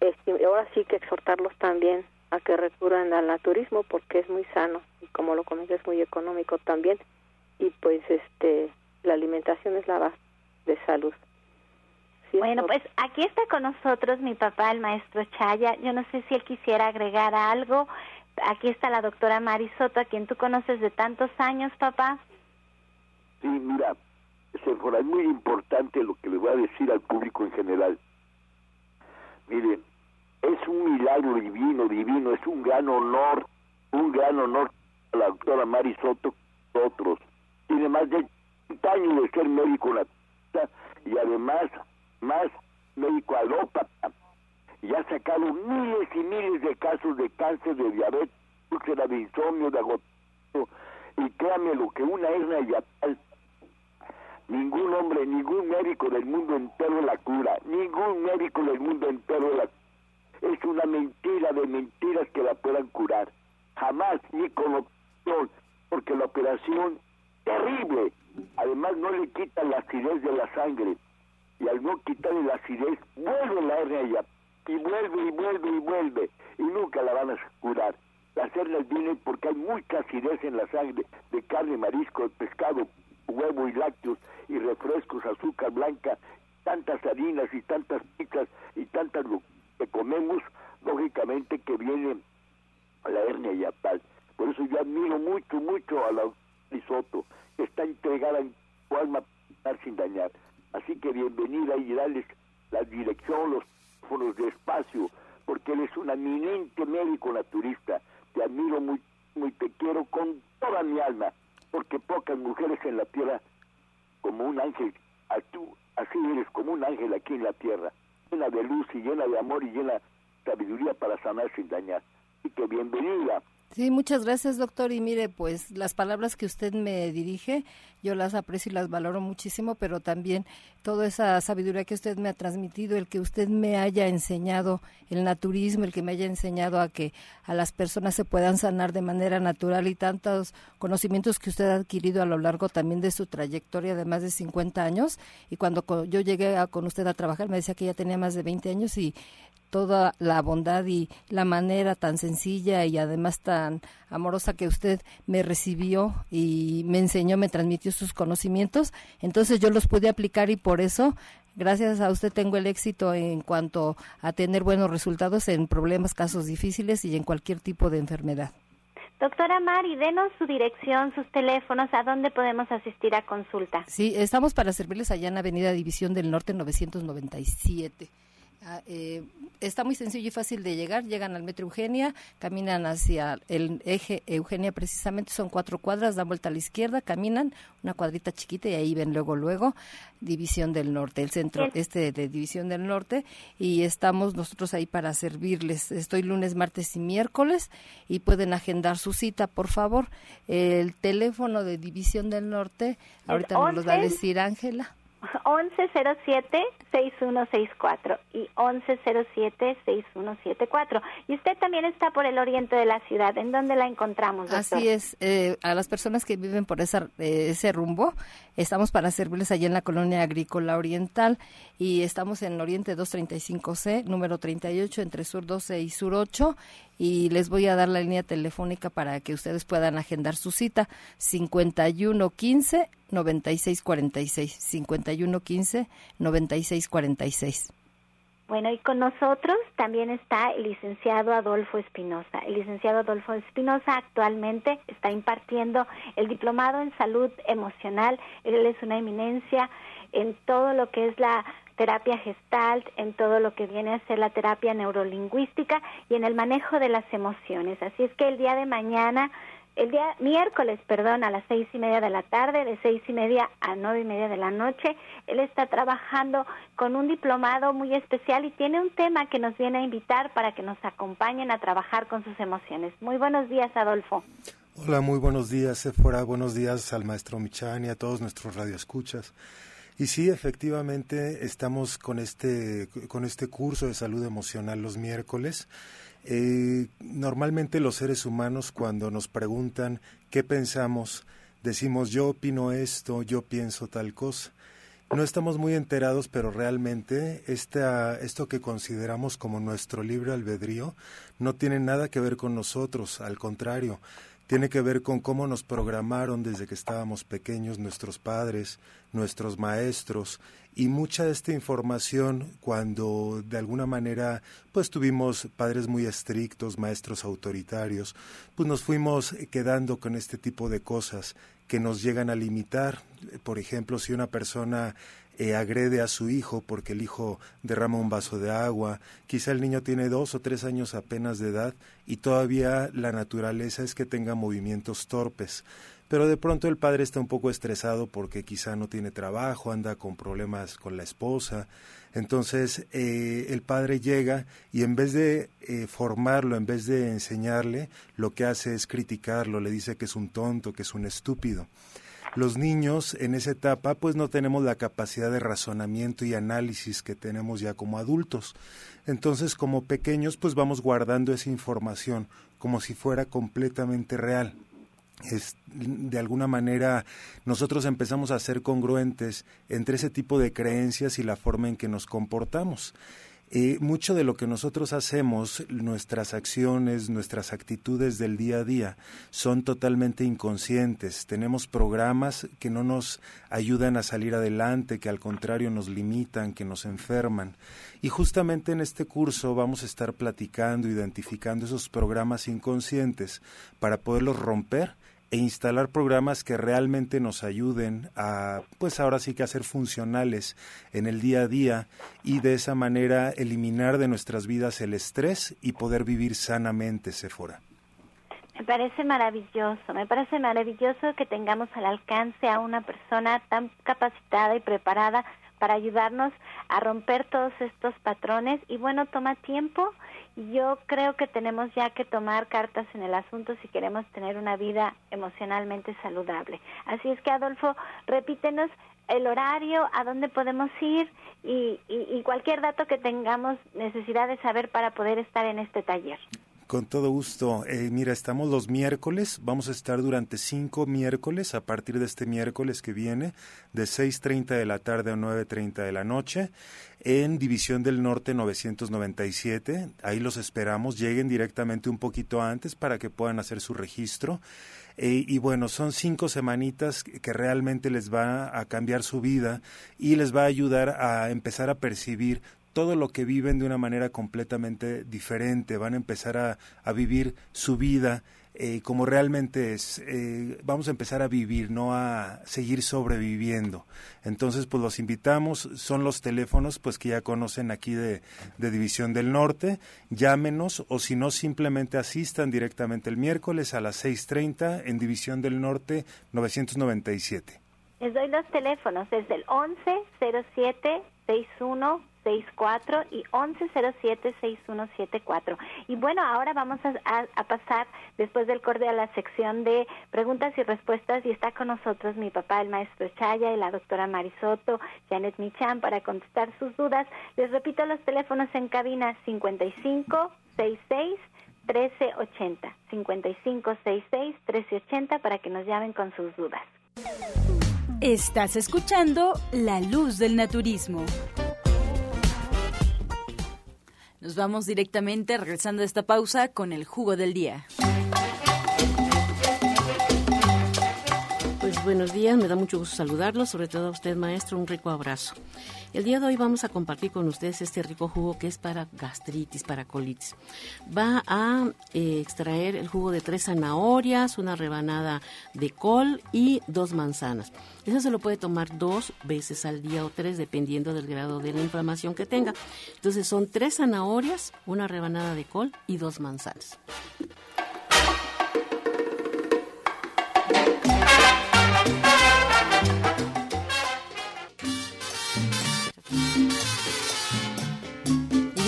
este, ahora sí que exhortarlos también a que recurran al naturismo porque es muy sano y como lo comenté es muy económico también y pues este la alimentación es la base de salud. bueno, pues aquí está con nosotros mi papá, el maestro Chaya. Yo no sé si él quisiera agregar algo. Aquí está la doctora Marisoto, a quien tú conoces de tantos años, papá. Sí, mira, Sephora, es muy importante lo que le voy a decir al público en general. Mire, es un milagro divino, divino, es un gran honor, un gran honor a la doctora Mari Soto, otros. Tiene más de 30 años de ser médico y además más médico alópata. Y ha sacado miles y miles de casos de cáncer, de diabetes, de insomnio, de agotamiento. Y créame lo que una hernia yatal Ningún hombre, ningún médico del mundo entero la cura. Ningún médico del mundo entero la Es una mentira de mentiras que la puedan curar. Jamás, ni con opción, porque la operación terrible. Además no le quitan la acidez de la sangre. Y al no quitarle la acidez, vuelve la hernia. Y vuelve y vuelve y vuelve. Y nunca la van a curar. Las hernias vienen porque hay mucha acidez en la sangre de carne, marisco, pescado, huevo y lácteos y refrescos, azúcar blanca, tantas harinas y tantas pizzas y tantas lo que comemos, lógicamente que viene la hernia y tal. Por eso yo admiro mucho, mucho a la Soto, que está entregada en su alma sin dañar. Así que bienvenida y darles la dirección, los teléfonos de espacio, porque él es un eminente médico naturista. Te admiro muy, muy, te quiero con toda mi alma mujeres en la tierra como un ángel, tú, así eres como un ángel aquí en la tierra, llena de luz y llena de amor y llena de sabiduría para sanar sin dañar. Así que bienvenida Sí, muchas gracias, doctor. Y mire, pues las palabras que usted me dirige, yo las aprecio y las valoro muchísimo, pero también toda esa sabiduría que usted me ha transmitido, el que usted me haya enseñado el naturismo, el que me haya enseñado a que a las personas se puedan sanar de manera natural y tantos conocimientos que usted ha adquirido a lo largo también de su trayectoria de más de 50 años. Y cuando yo llegué con usted a trabajar, me decía que ya tenía más de 20 años y toda la bondad y la manera tan sencilla y además tan amorosa que usted me recibió y me enseñó, me transmitió sus conocimientos. Entonces yo los pude aplicar y por eso, gracias a usted, tengo el éxito en cuanto a tener buenos resultados en problemas, casos difíciles y en cualquier tipo de enfermedad. Doctora Mari, denos su dirección, sus teléfonos, a dónde podemos asistir a consulta. Sí, estamos para servirles allá en Avenida División del Norte 997. Ah, eh, está muy sencillo y fácil de llegar. Llegan al Metro Eugenia, caminan hacia el eje Eugenia precisamente, son cuatro cuadras, dan vuelta a la izquierda, caminan una cuadrita chiquita y ahí ven luego, luego División del Norte, el centro este de División del Norte y estamos nosotros ahí para servirles. Estoy lunes, martes y miércoles y pueden agendar su cita, por favor. El teléfono de División del Norte, ahorita nos lo va a decir Ángela. 1107-6164 y 1107-6174. Y usted también está por el oriente de la ciudad. ¿En dónde la encontramos, doctor? Así es. Eh, a las personas que viven por esa, eh, ese rumbo, estamos para servirles allí en la colonia agrícola oriental y estamos en Oriente 235C, número 38, entre Sur 12 y Sur 8 y les voy a dar la línea telefónica para que ustedes puedan agendar su cita 5115 9646 5115 9646. Bueno, y con nosotros también está el licenciado Adolfo Espinosa. El licenciado Adolfo Espinosa actualmente está impartiendo el diplomado en salud emocional. Él es una eminencia en todo lo que es la terapia gestalt, en todo lo que viene a ser la terapia neurolingüística y en el manejo de las emociones. Así es que el día de mañana, el día miércoles, perdón, a las seis y media de la tarde, de seis y media a nueve y media de la noche, él está trabajando con un diplomado muy especial y tiene un tema que nos viene a invitar para que nos acompañen a trabajar con sus emociones. Muy buenos días, Adolfo. Hola, muy buenos días, Sephora. Buenos días al maestro Michan y a todos nuestros radioescuchas. Y sí, efectivamente, estamos con este, con este curso de salud emocional los miércoles. Eh, normalmente los seres humanos cuando nos preguntan qué pensamos, decimos yo opino esto, yo pienso tal cosa. No estamos muy enterados, pero realmente esta, esto que consideramos como nuestro libre albedrío no tiene nada que ver con nosotros, al contrario, tiene que ver con cómo nos programaron desde que estábamos pequeños nuestros padres, nuestros maestros y mucha de esta información cuando de alguna manera pues tuvimos padres muy estrictos, maestros autoritarios, pues nos fuimos quedando con este tipo de cosas que nos llegan a limitar. Por ejemplo, si una persona eh, agrede a su hijo porque el hijo derrama un vaso de agua, quizá el niño tiene dos o tres años apenas de edad y todavía la naturaleza es que tenga movimientos torpes. Pero de pronto el padre está un poco estresado porque quizá no tiene trabajo, anda con problemas con la esposa. Entonces eh, el padre llega y en vez de eh, formarlo, en vez de enseñarle, lo que hace es criticarlo, le dice que es un tonto, que es un estúpido los niños en esa etapa pues no tenemos la capacidad de razonamiento y análisis que tenemos ya como adultos. Entonces como pequeños pues vamos guardando esa información como si fuera completamente real. De alguna manera nosotros empezamos a ser congruentes entre ese tipo de creencias y la forma en que nos comportamos. Eh, mucho de lo que nosotros hacemos, nuestras acciones, nuestras actitudes del día a día, son totalmente inconscientes. Tenemos programas que no nos ayudan a salir adelante, que al contrario nos limitan, que nos enferman. Y justamente en este curso vamos a estar platicando, identificando esos programas inconscientes para poderlos romper e instalar programas que realmente nos ayuden a, pues ahora sí que a ser funcionales en el día a día y de esa manera eliminar de nuestras vidas el estrés y poder vivir sanamente, Sephora. Me parece maravilloso, me parece maravilloso que tengamos al alcance a una persona tan capacitada y preparada para ayudarnos a romper todos estos patrones y bueno, toma tiempo. Yo creo que tenemos ya que tomar cartas en el asunto si queremos tener una vida emocionalmente saludable. Así es que Adolfo, repítenos el horario, a dónde podemos ir y, y, cualquier dato que tengamos necesidad de saber para poder estar en este taller. Con todo gusto. Eh, mira, estamos los miércoles. Vamos a estar durante cinco miércoles a partir de este miércoles que viene, de 6.30 de la tarde a 9.30 de la noche, en División del Norte 997. Ahí los esperamos. Lleguen directamente un poquito antes para que puedan hacer su registro. Eh, y bueno, son cinco semanitas que realmente les va a cambiar su vida y les va a ayudar a empezar a percibir todo lo que viven de una manera completamente diferente, van a empezar a, vivir su vida eh, como realmente es. Eh, vamos a empezar a vivir, no a seguir sobreviviendo. Entonces, pues los invitamos, son los teléfonos pues que ya conocen aquí de, de División del Norte, llámenos o si no, simplemente asistan directamente el miércoles a las 6.30 en División del Norte 997. Les doy los teléfonos, es el 11 07 61 64 y 1107-6174. Y bueno, ahora vamos a, pasar después del corte a la sección de preguntas y respuestas y está con nosotros mi papá, el maestro Chaya y la doctora Marisoto, Janet Michan, para contestar sus dudas. Les repito los teléfonos en cabina 55 66 1380 5566 1380 para que nos llamen con sus dudas. Estás escuchando La Luz del Naturismo. Nos vamos directamente, regresando a esta pausa, con el jugo del día. Buenos días, me da mucho gusto saludarlos, sobre todo a usted maestro, un rico abrazo. El día de hoy vamos a compartir con ustedes este rico jugo que es para gastritis, para colitis. Va a eh, extraer el jugo de tres zanahorias, una rebanada de col y dos manzanas. Eso se lo puede tomar dos veces al día o tres, dependiendo del grado de la inflamación que tenga. Entonces son tres zanahorias, una rebanada de col y dos manzanas.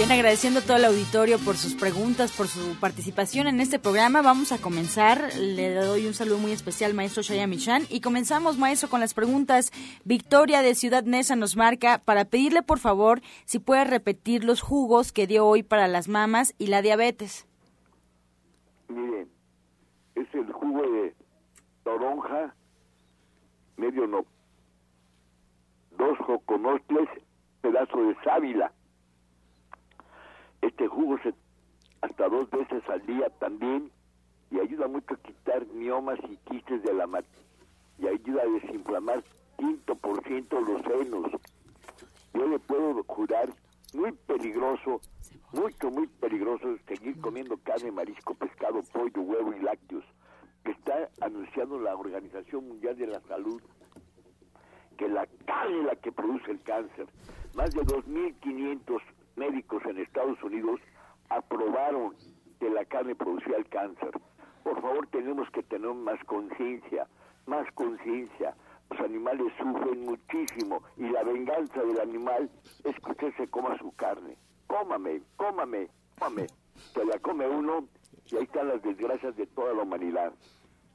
Bien, agradeciendo a todo el auditorio por sus preguntas, por su participación en este programa. Vamos a comenzar. Le doy un saludo muy especial, maestro Shaya Michan. Y comenzamos, maestro, con las preguntas. Victoria de Ciudad Nesa nos marca para pedirle, por favor, si puede repetir los jugos que dio hoy para las mamas y la diabetes. Miren, es el jugo de toronja, medio no, dos joconostles, pedazo de sábila este jugo se hasta dos veces al día también y ayuda mucho a quitar miomas y quistes de la mat y ayuda a desinflamar quinto por ciento los senos. Yo le puedo jurar, muy peligroso, mucho, muy peligroso seguir comiendo carne, marisco, pescado, pollo, huevo y lácteos, que está anunciando la Organización Mundial de la Salud que la carne es la que produce el cáncer. Más de 2.500 médicos en Estados Unidos aprobaron que la carne producía el cáncer. Por favor, tenemos que tener más conciencia, más conciencia. Los animales sufren muchísimo y la venganza del animal es que usted se coma su carne. Cómame, cómame, cómame. Se la come uno y ahí están las desgracias de toda la humanidad.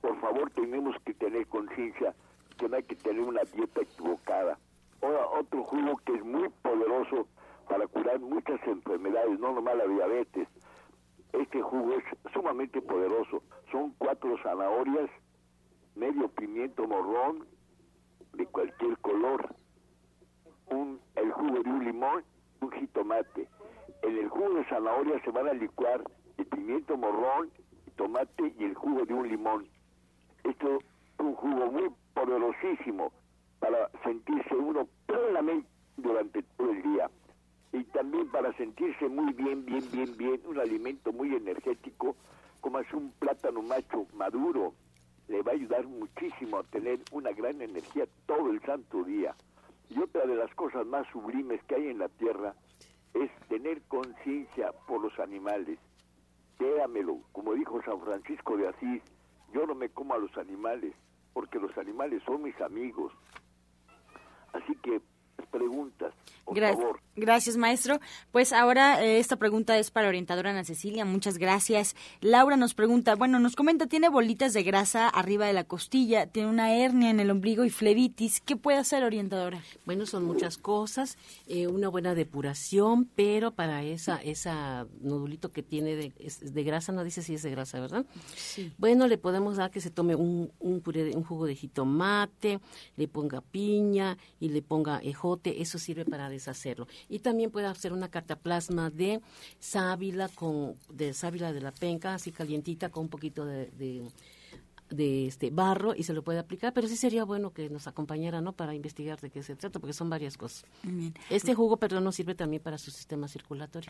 Por favor, tenemos que tener conciencia que no hay que tener una dieta equivocada. Ahora, otro jugo que es muy poderoso para curar muchas enfermedades, no nomás la diabetes. Este jugo es sumamente poderoso. Son cuatro zanahorias, medio pimiento morrón de cualquier color, un, el jugo de un limón, un jitomate. En el jugo de zanahoria se van a licuar el pimiento morrón, el tomate y el jugo de un limón. Esto es un jugo muy poderosísimo para sentirse uno plenamente durante todo el día y también para sentirse muy bien, bien, bien, bien, un alimento muy energético, como es un plátano macho maduro, le va a ayudar muchísimo a tener una gran energía todo el santo día. Y otra de las cosas más sublimes que hay en la tierra es tener conciencia por los animales. Créamelo, como dijo San Francisco de Asís, yo no me como a los animales, porque los animales son mis amigos. Así que preguntas, por Gra- favor. Gracias, maestro. Pues ahora eh, esta pregunta es para orientadora Ana Cecilia. Muchas gracias. Laura nos pregunta, bueno, nos comenta, tiene bolitas de grasa arriba de la costilla, tiene una hernia en el ombligo y flebitis. ¿Qué puede hacer, orientadora? Bueno, son muchas cosas, eh, una buena depuración, pero para esa esa nodulito que tiene de, es de grasa, no dice si es de grasa, ¿verdad? Sí. Bueno, le podemos dar que se tome un, un, puré de- un jugo de jitomate, le ponga piña y le ponga ejote, eso sirve para deshacerlo. Y también puede hacer una cataplasma de sábila con de sábila de la penca, así calientita con un poquito de, de de este barro y se lo puede aplicar, pero sí sería bueno que nos acompañara, ¿no? Para investigar de qué se trata, porque son varias cosas. Bien. Este jugo, perdón, nos sirve también para su sistema circulatorio.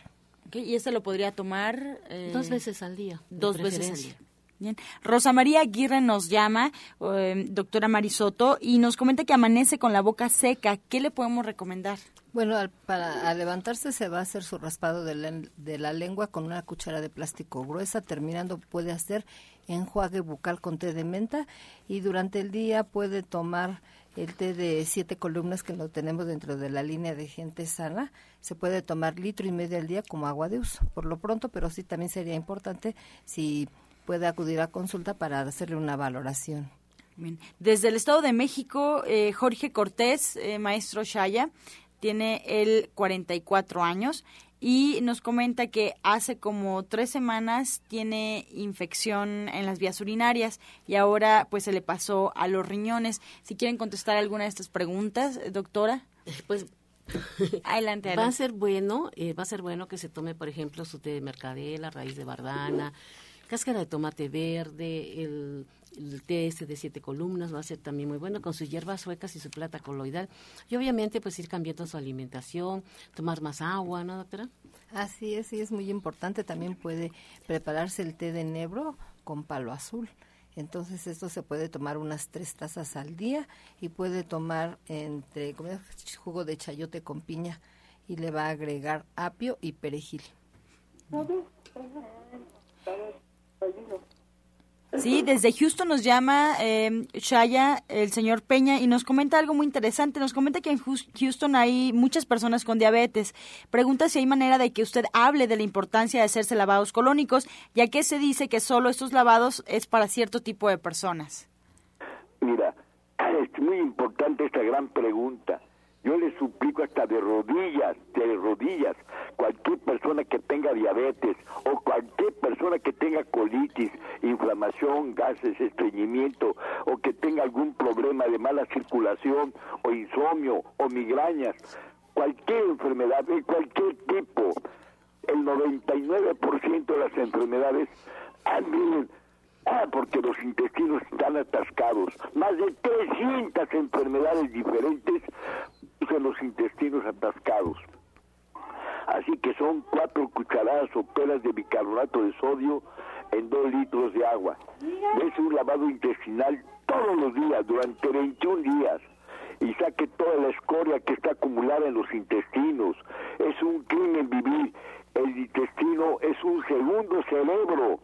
¿Y este lo podría tomar? eh, Dos veces al día. Dos veces al día. Bien. Rosa María Aguirre nos llama, eh, doctora Marisoto, y nos comenta que amanece con la boca seca. ¿Qué le podemos recomendar? Bueno, al, para levantarse se va a hacer su raspado de la, de la lengua con una cuchara de plástico gruesa. Terminando puede hacer enjuague bucal con té de menta y durante el día puede tomar el té de siete columnas que lo tenemos dentro de la línea de gente sana. Se puede tomar litro y medio al día como agua de uso, por lo pronto, pero sí también sería importante si puede acudir a consulta para hacerle una valoración. Bien. Desde el Estado de México, eh, Jorge Cortés, eh, maestro Shaya, tiene él 44 años y nos comenta que hace como tres semanas tiene infección en las vías urinarias y ahora pues se le pasó a los riñones. Si quieren contestar alguna de estas preguntas, eh, doctora. Pues Adelante, va a ser bueno, eh, va a ser bueno que se tome, por ejemplo, su té de mercadela, raíz de bardana, cáscara de tomate verde, el, el té este de siete columnas va a ser también muy bueno con sus hierbas suecas y su plata coloidal. Y obviamente pues ir cambiando su alimentación, tomar más agua, ¿no, doctora? Así es, y es muy importante. También puede prepararse el té de enebro con palo azul. Entonces esto se puede tomar unas tres tazas al día y puede tomar entre como jugo de chayote con piña y le va a agregar apio y perejil. Sí, desde Houston nos llama eh, Shaya, el señor Peña, y nos comenta algo muy interesante. Nos comenta que en Houston hay muchas personas con diabetes. Pregunta si hay manera de que usted hable de la importancia de hacerse lavados colónicos, ya que se dice que solo estos lavados es para cierto tipo de personas. Mira, es muy importante esta gran pregunta. Yo le suplico hasta de rodillas, de rodillas, cualquier persona que tenga diabetes o cualquier persona que tenga colitis, inflamación, gases, estreñimiento o que tenga algún problema de mala circulación o insomnio o migrañas, cualquier enfermedad de cualquier tipo, el 99% de las enfermedades, ah, miren, Ah, porque los intestinos están atascados. Más de 300 enfermedades diferentes son los intestinos atascados. Así que son cuatro cucharadas o pelas de bicarbonato de sodio en dos litros de agua. Es un lavado intestinal todos los días, durante 21 días. Y saque toda la escoria que está acumulada en los intestinos. Es un crimen vivir. El intestino es un segundo cerebro.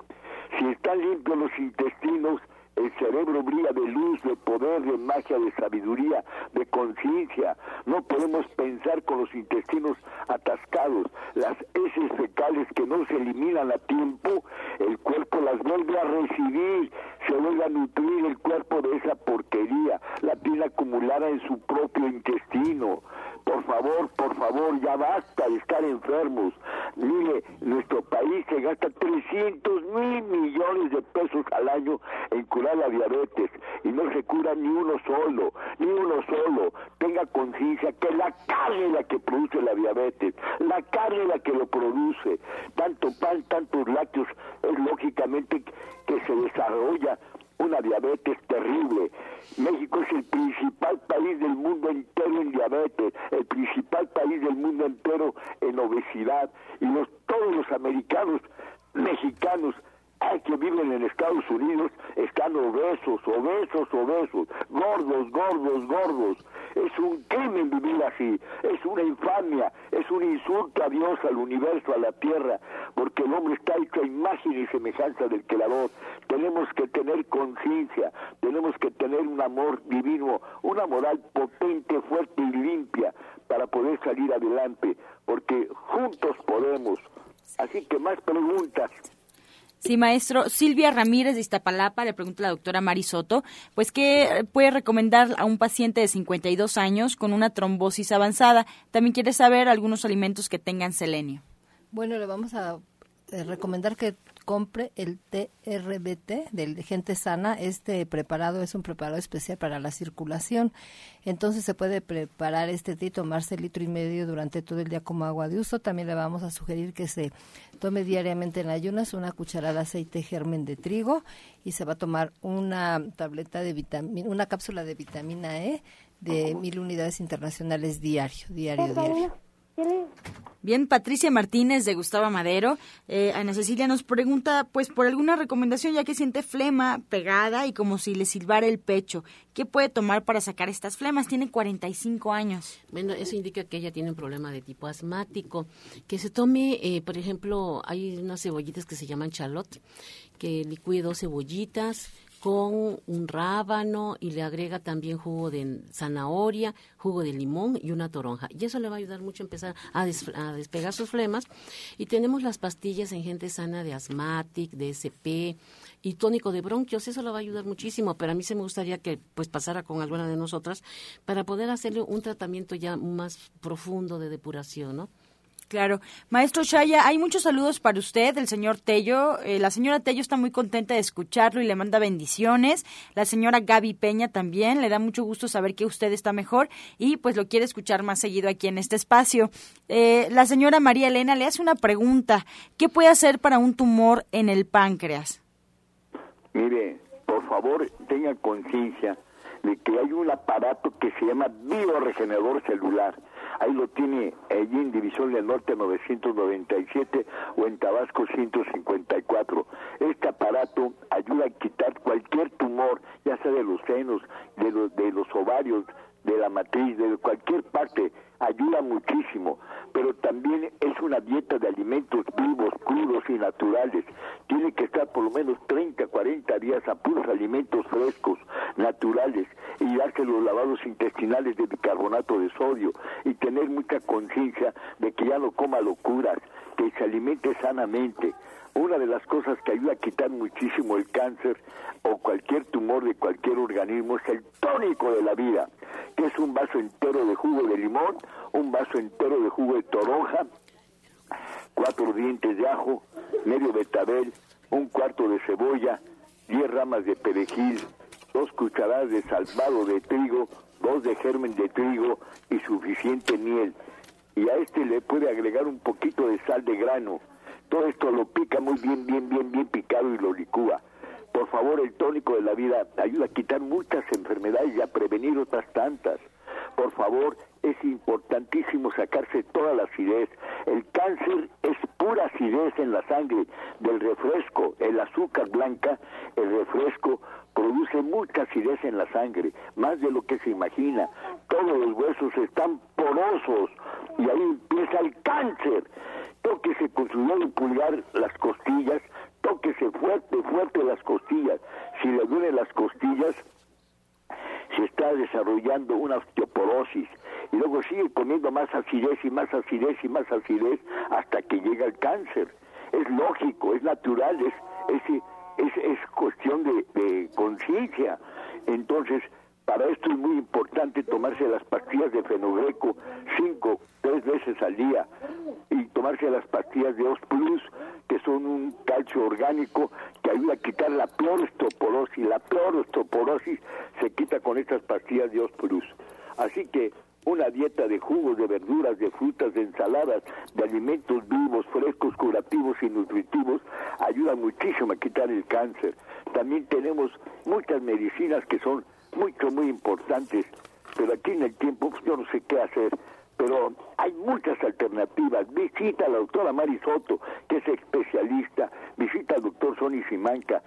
Si están limpios los intestinos, el cerebro brilla de luz, de poder, de magia, de sabiduría, de conciencia. No podemos pensar con los intestinos atascados. Las heces fecales que no se eliminan a tiempo, el cuerpo las vuelve a recibir, se vuelve a nutrir el cuerpo de esa porquería, la tiene acumulada en su propio intestino. Por favor, por favor, ya basta de estar enfermos. Mire, nuestro país se gasta 300 mil millones de pesos al año en curar la diabetes y no se cura ni uno solo, ni uno solo. Tenga conciencia que la carne es la que produce la diabetes, la carne es la que lo produce. Tanto pan, tantos lácteos, es lógicamente que se desarrolla una diabetes terrible. México es el principal país del mundo entero en diabetes, el principal país del mundo entero en obesidad y los americanos mexicanos ay, que viven en Estados Unidos están obesos, obesos, gordos, gordos, gordos. Es un crimen vivir así, es una infamia, es un insulto a Dios, al universo, a la tierra, porque el hombre está hecho a imagen y semejanza del Creador. Tenemos que tener conciencia, tenemos que tener un amor divino, una moral potente, fuerte y limpia para poder salir adelante, porque juntos podemos. Así que más preguntas. Sí, maestro. Silvia Ramírez de Iztapalapa le pregunta a la doctora Mari Soto, pues, ¿qué puede recomendar a un paciente de 52 años con una trombosis avanzada? También quiere saber algunos alimentos que tengan selenio. Bueno, le vamos a eh, recomendar que compre el TRBT del Gente Sana. Este preparado es un preparado especial para la circulación. Entonces se puede preparar este té y tomarse litro y medio durante todo el día como agua de uso. También le vamos a sugerir que se tome diariamente en ayunas una cucharada de aceite germen de trigo y se va a tomar una tableta de vitamina, una cápsula de vitamina E de mil unidades internacionales diario, diario, diario. Bien, Patricia Martínez de Gustavo Madero. Eh, Ana Cecilia nos pregunta, pues, por alguna recomendación, ya que siente flema pegada y como si le silbara el pecho. ¿Qué puede tomar para sacar estas flemas? Tiene 45 años. Bueno, eso indica que ella tiene un problema de tipo asmático. Que se tome, eh, por ejemplo, hay unas cebollitas que se llaman chalot, que licúe dos cebollitas, con un rábano y le agrega también jugo de zanahoria, jugo de limón y una toronja. Y eso le va a ayudar mucho a empezar a, despegar sus flemas. Y tenemos las pastillas en gente sana de asmátic, de SP y tónico de bronquios. Eso le va a ayudar muchísimo, pero a mí se me gustaría que pues pasara con alguna de nosotras para poder hacerle un tratamiento ya más profundo de depuración, ¿no? Claro. Maestro Shaya, hay muchos saludos para usted, el señor Tello. Eh, la señora Tello está muy contenta de escucharlo y le manda bendiciones. La señora Gaby Peña también, le da mucho gusto saber que usted está mejor y pues lo quiere escuchar más seguido aquí en este espacio. Eh, la señora María Elena le hace una pregunta. ¿Qué puede hacer para un tumor en el páncreas? Mire, por favor, tenga conciencia de que hay un aparato que se llama bioregenerador celular Ahí lo tiene allí en División del Norte 997 o en Tabasco 154. Este aparato ayuda a quitar cualquier tumor, ya sea de los senos, de los, de los ovarios, de la matriz, de cualquier parte, ayuda muchísimo, pero también es una dieta de alimentos vivos, crudos y naturales. Tiene que estar por lo menos 30, 40 días a puros alimentos frescos, naturales, y darse los lavados intestinales de bicarbonato de sodio, y tener mucha conciencia de que ya no coma locuras, que se alimente sanamente. Una de las cosas que ayuda a quitar muchísimo el cáncer o cualquier tumor de cualquier organismo es el tónico de la vida, que es un vaso entero de jugo de limón, un vaso entero de jugo de toronja, cuatro dientes de ajo, medio betabel, un cuarto de cebolla, diez ramas de perejil, dos cucharadas de salvado de trigo, dos de germen de trigo y suficiente miel. Y a este le puede agregar un poquito de sal de grano. Todo esto lo pica muy bien, bien, bien, bien picado y lo licúa. Por favor, el tónico de la vida ayuda a quitar muchas enfermedades y a prevenir otras tantas. Por favor, es importantísimo sacarse toda la acidez. El cáncer es pura acidez en la sangre del refresco. El azúcar blanca, el refresco, produce mucha acidez en la sangre, más de lo que se imagina. Todos los huesos están porosos y ahí empieza el cáncer. Tóquese con su dedo pulgar las costillas, tóquese fuerte, fuerte las costillas. Si le duelen las costillas, se está desarrollando una osteoporosis y luego sigue comiendo más acidez y más acidez y más acidez hasta que llega el cáncer. Es lógico, es natural, es, es, es, cuestión de, de conciencia. Entonces, para esto es muy importante tomarse las pastillas de fenogreco cinco, tres veces al día y tomarse las pastillas de Os Plus, que son un calcio orgánico que ayuda a quitar la peor osteoporosis. La peor osteoporosis se quita con estas pastillas de Os Plus. Así que una dieta de jugos, de verduras, de frutas, de ensaladas, de alimentos vivos, frescos, curativos y nutritivos ayuda muchísimo a quitar el cáncer. También tenemos muchas medicinas que son mucho, muy importantes, pero aquí en el tiempo pues, yo no sé qué hacer. Pero hay muchas alternativas. Visita a la doctora Soto, que es especialista. Visita al doctor Sonny Simanca.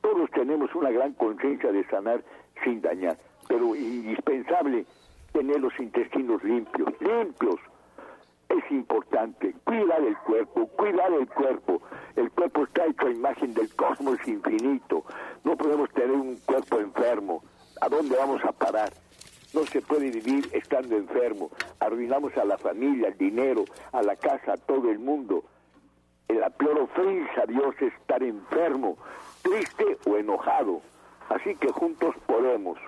Todos tenemos una gran conciencia de sanar sin dañar. Pero indispensable tener los intestinos limpios, limpios. Es importante cuidar el cuerpo, cuidar el cuerpo. El cuerpo está hecho a imagen del cosmos infinito. No podemos tener un cuerpo enfermo. ¿A dónde vamos a parar? No se puede vivir estando enfermo. Arruinamos a la familia, al dinero, a la casa, a todo el mundo. La peor ofensa a Dios es estar enfermo, triste o enojado. Así que juntos podemos.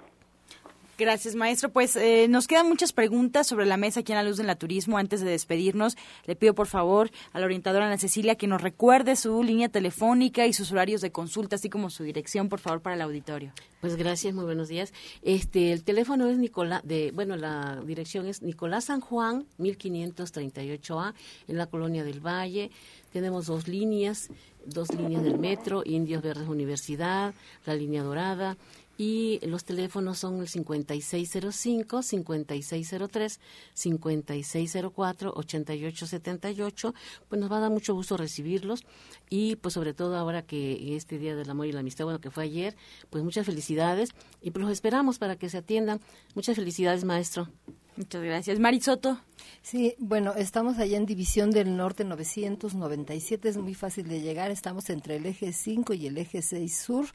Gracias, maestro. Pues eh, nos quedan muchas preguntas sobre la mesa aquí en la Luz del Naturismo. Antes de despedirnos, le pido por favor a la orientadora Ana Cecilia que nos recuerde su línea telefónica y sus horarios de consulta, así como su dirección, por favor, para el auditorio. Pues gracias, muy buenos días. Este, el teléfono es Nicolás, de, bueno, la dirección es Nicolás San Juan, 1538A, en la Colonia del Valle. Tenemos dos líneas, dos líneas del metro, Indios Verdes Universidad, la línea dorada y los teléfonos son el 5605, 5603, 5604, 8878. Pues nos va a dar mucho gusto recibirlos y pues sobre todo ahora que este Día del Amor y la Amistad, bueno, que fue ayer, pues muchas felicidades y pues los esperamos para que se atiendan. Muchas felicidades, maestro. Muchas gracias. Marisoto. Sí, bueno, estamos allá en División del Norte 997, es muy fácil de llegar, estamos entre el eje 5 y el eje 6 sur.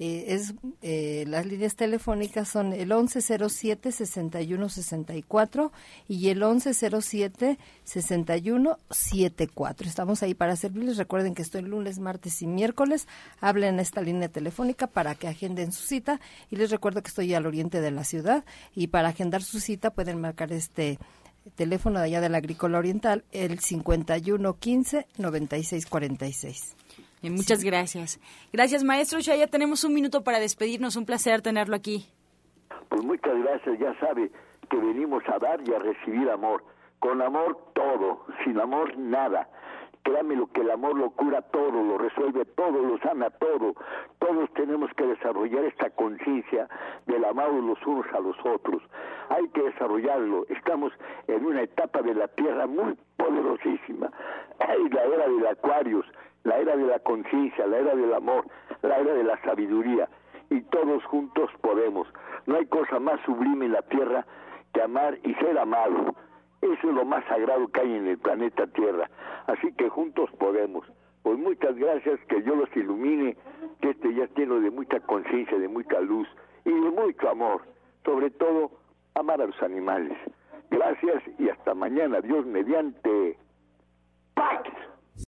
Eh, es eh, las líneas telefónicas son el 1107 6164 y el 1107 6174. Estamos ahí para servirles. Recuerden que estoy lunes, martes y miércoles. Hablen a esta línea telefónica para que agenden su cita y les recuerdo que estoy al oriente de la ciudad y para agendar su cita pueden marcar este teléfono de allá del Agrícola Oriental el 5115 9646 muchas gracias. Gracias, maestro. Ya, ya tenemos un minuto para despedirnos. Un placer tenerlo aquí. Pues muchas gracias. Ya sabe que venimos a dar y a recibir amor. Con amor todo, sin amor nada. Créame lo que el amor lo cura todo, lo resuelve todo, lo sana todo. Todos tenemos que desarrollar esta conciencia del amado los unos a los otros. Hay que desarrollarlo. Estamos en una etapa de la Tierra muy poderosísima. Hay la era del Acuarios la era de la conciencia, la era del amor, la era de la sabiduría, y todos juntos podemos. No hay cosa más sublime en la tierra que amar y ser amado. Eso es lo más sagrado que hay en el planeta Tierra. Así que juntos podemos. Pues muchas gracias, que Dios los ilumine, que este ya lleno de mucha conciencia, de mucha luz y de mucho amor. Sobre todo, amar a los animales. Gracias y hasta mañana. Dios mediante. ¡Paz!